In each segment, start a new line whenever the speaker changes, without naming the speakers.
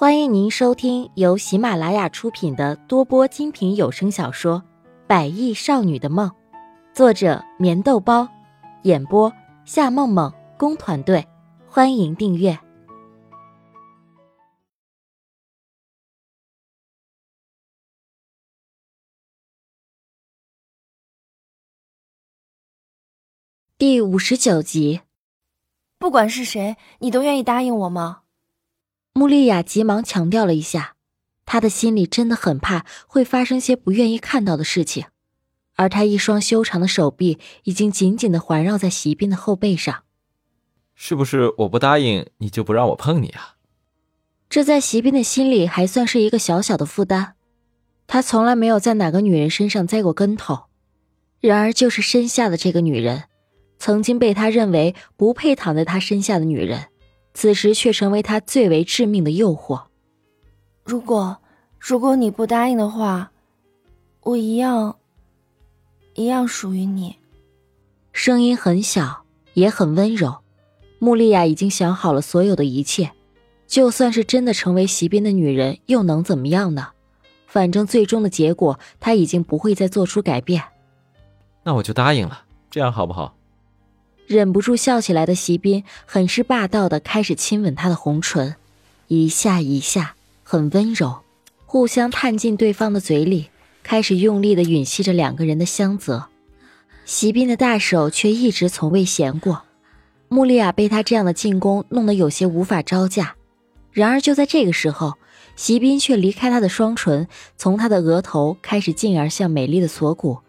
欢迎您收听由喜马拉雅出品的多播精品有声小说《百亿少女的梦》，作者：棉豆包，演播：夏梦梦工团队。欢迎订阅第五十九集。
不管是谁，你都愿意答应我吗？
穆丽亚急忙强调了一下，她的心里真的很怕会发生些不愿意看到的事情，而她一双修长的手臂已经紧紧的环绕在席斌的后背上。
是不是我不答应你就不让我碰你啊？
这在席斌的心里还算是一个小小的负担，他从来没有在哪个女人身上栽过跟头，然而就是身下的这个女人，曾经被他认为不配躺在他身下的女人。此时却成为他最为致命的诱惑。
如果，如果你不答应的话，我一样，一样属于你。
声音很小，也很温柔。穆丽亚已经想好了所有的一切，就算是真的成为席斌的女人，又能怎么样呢？反正最终的结果，她已经不会再做出改变。
那我就答应了，这样好不好？
忍不住笑起来的席斌，很是霸道的开始亲吻她的红唇，一下一下，很温柔，互相探进对方的嘴里，开始用力的吮吸着两个人的香泽。席斌的大手却一直从未闲过，穆丽亚被他这样的进攻弄得有些无法招架。然而就在这个时候，席斌却离开她的双唇，从她的额头开始进而向美丽的锁骨，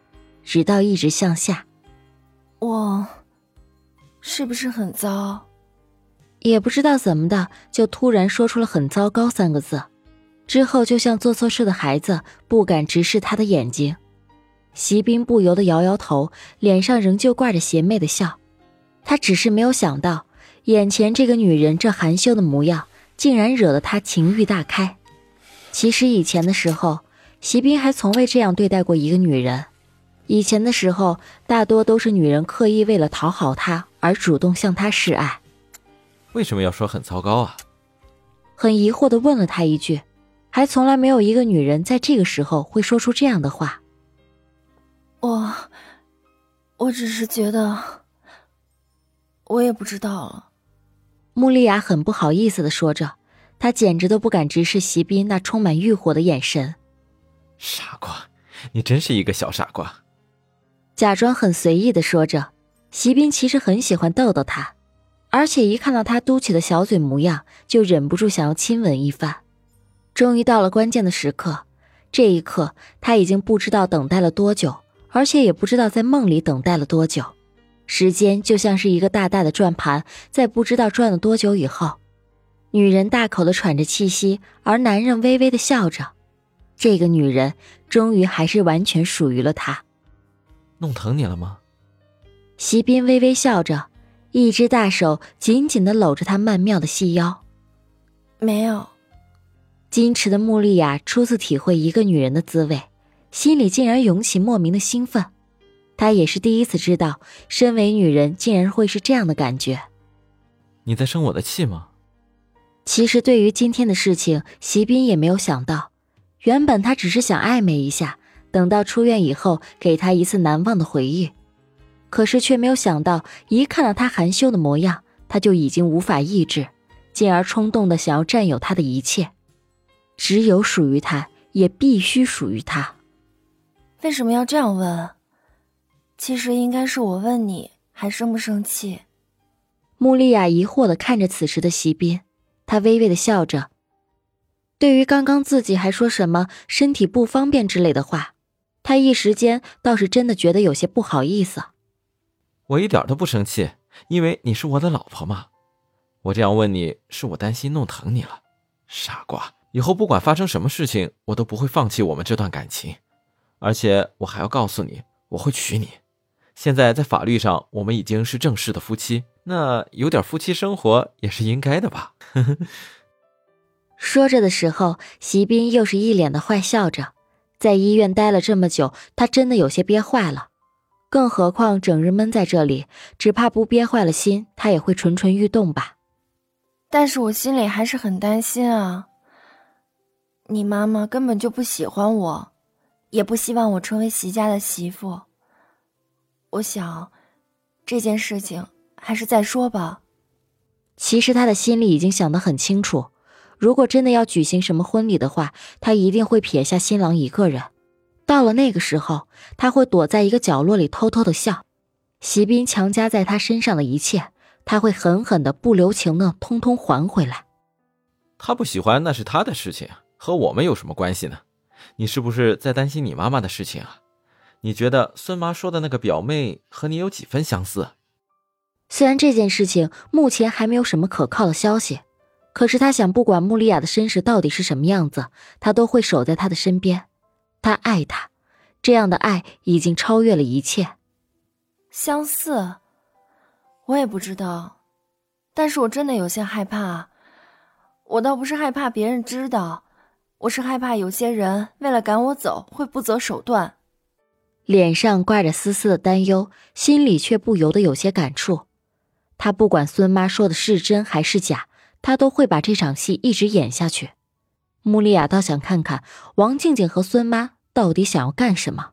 直到一直向下。
我。是不是很糟？
也不知道怎么的，就突然说出了“很糟糕”三个字，之后就像做错事的孩子，不敢直视他的眼睛。席斌不由得摇摇头，脸上仍旧挂着邪魅的笑。他只是没有想到，眼前这个女人这含羞的模样，竟然惹得他情欲大开。其实以前的时候，席斌还从未这样对待过一个女人。以前的时候，大多都是女人刻意为了讨好他而主动向他示爱。
为什么要说很糟糕啊？
很疑惑的问了他一句，还从来没有一个女人在这个时候会说出这样的话。
我，我只是觉得，我也不知道了。
穆丽亚很不好意思的说着，她简直都不敢直视席斌那充满欲火的眼神。
傻瓜，你真是一个小傻瓜。
假装很随意的说着，席斌其实很喜欢逗逗他，而且一看到他嘟起的小嘴模样，就忍不住想要亲吻一番。终于到了关键的时刻，这一刻他已经不知道等待了多久，而且也不知道在梦里等待了多久。时间就像是一个大大的转盘，在不知道转了多久以后，女人大口的喘着气息，而男人微微的笑着。这个女人终于还是完全属于了他。
弄疼你了吗？
席斌微微笑着，一只大手紧紧的搂着她曼妙的细腰。
没有。
矜持的穆丽亚初次体会一个女人的滋味，心里竟然涌起莫名的兴奋。她也是第一次知道，身为女人竟然会是这样的感觉。
你在生我的气吗？
其实对于今天的事情，席斌也没有想到，原本他只是想暧昧一下。等到出院以后，给他一次难忘的回忆，可是却没有想到，一看到他含羞的模样，他就已经无法抑制，进而冲动的想要占有他的一切，只有属于他，也必须属于他。
为什么要这样问？其实应该是我问你，还生不生气？
穆丽亚疑惑的看着此时的席斌，她微微的笑着。对于刚刚自己还说什么身体不方便之类的话。他一时间倒是真的觉得有些不好意思。
我一点都不生气，因为你是我的老婆嘛。我这样问你，是我担心弄疼你了。傻瓜，以后不管发生什么事情，我都不会放弃我们这段感情。而且我还要告诉你，我会娶你。现在在法律上，我们已经是正式的夫妻，那有点夫妻生活也是应该的吧？
说着的时候，席斌又是一脸的坏笑着。在医院待了这么久，他真的有些憋坏了。更何况整日闷在这里，只怕不憋坏了心，他也会蠢蠢欲动吧。
但是我心里还是很担心啊。你妈妈根本就不喜欢我，也不希望我成为席家的媳妇。我想，这件事情还是再说吧。
其实他的心里已经想得很清楚，如果真的要举行什么婚礼的话，他一定会撇下新郎一个人。到了那个时候，他会躲在一个角落里偷偷的笑。席斌强加在他身上的一切，他会狠狠的、不留情的，通通还回来。
他不喜欢那是他的事情，和我们有什么关系呢？你是不是在担心你妈妈的事情啊？你觉得孙妈说的那个表妹和你有几分相似？
虽然这件事情目前还没有什么可靠的消息，可是他想，不管穆丽亚的身世到底是什么样子，他都会守在她的身边。他爱她，这样的爱已经超越了一切。
相似，我也不知道，但是我真的有些害怕。我倒不是害怕别人知道，我是害怕有些人为了赶我走会不择手段。
脸上挂着丝丝的担忧，心里却不由得有些感触。他不管孙妈说的是真还是假，他都会把这场戏一直演下去。穆丽亚倒想看看王静静和孙妈到底想要干什么。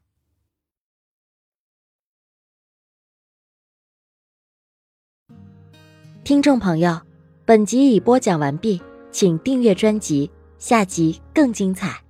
听众朋友，本集已播讲完毕，请订阅专辑，下集更精彩。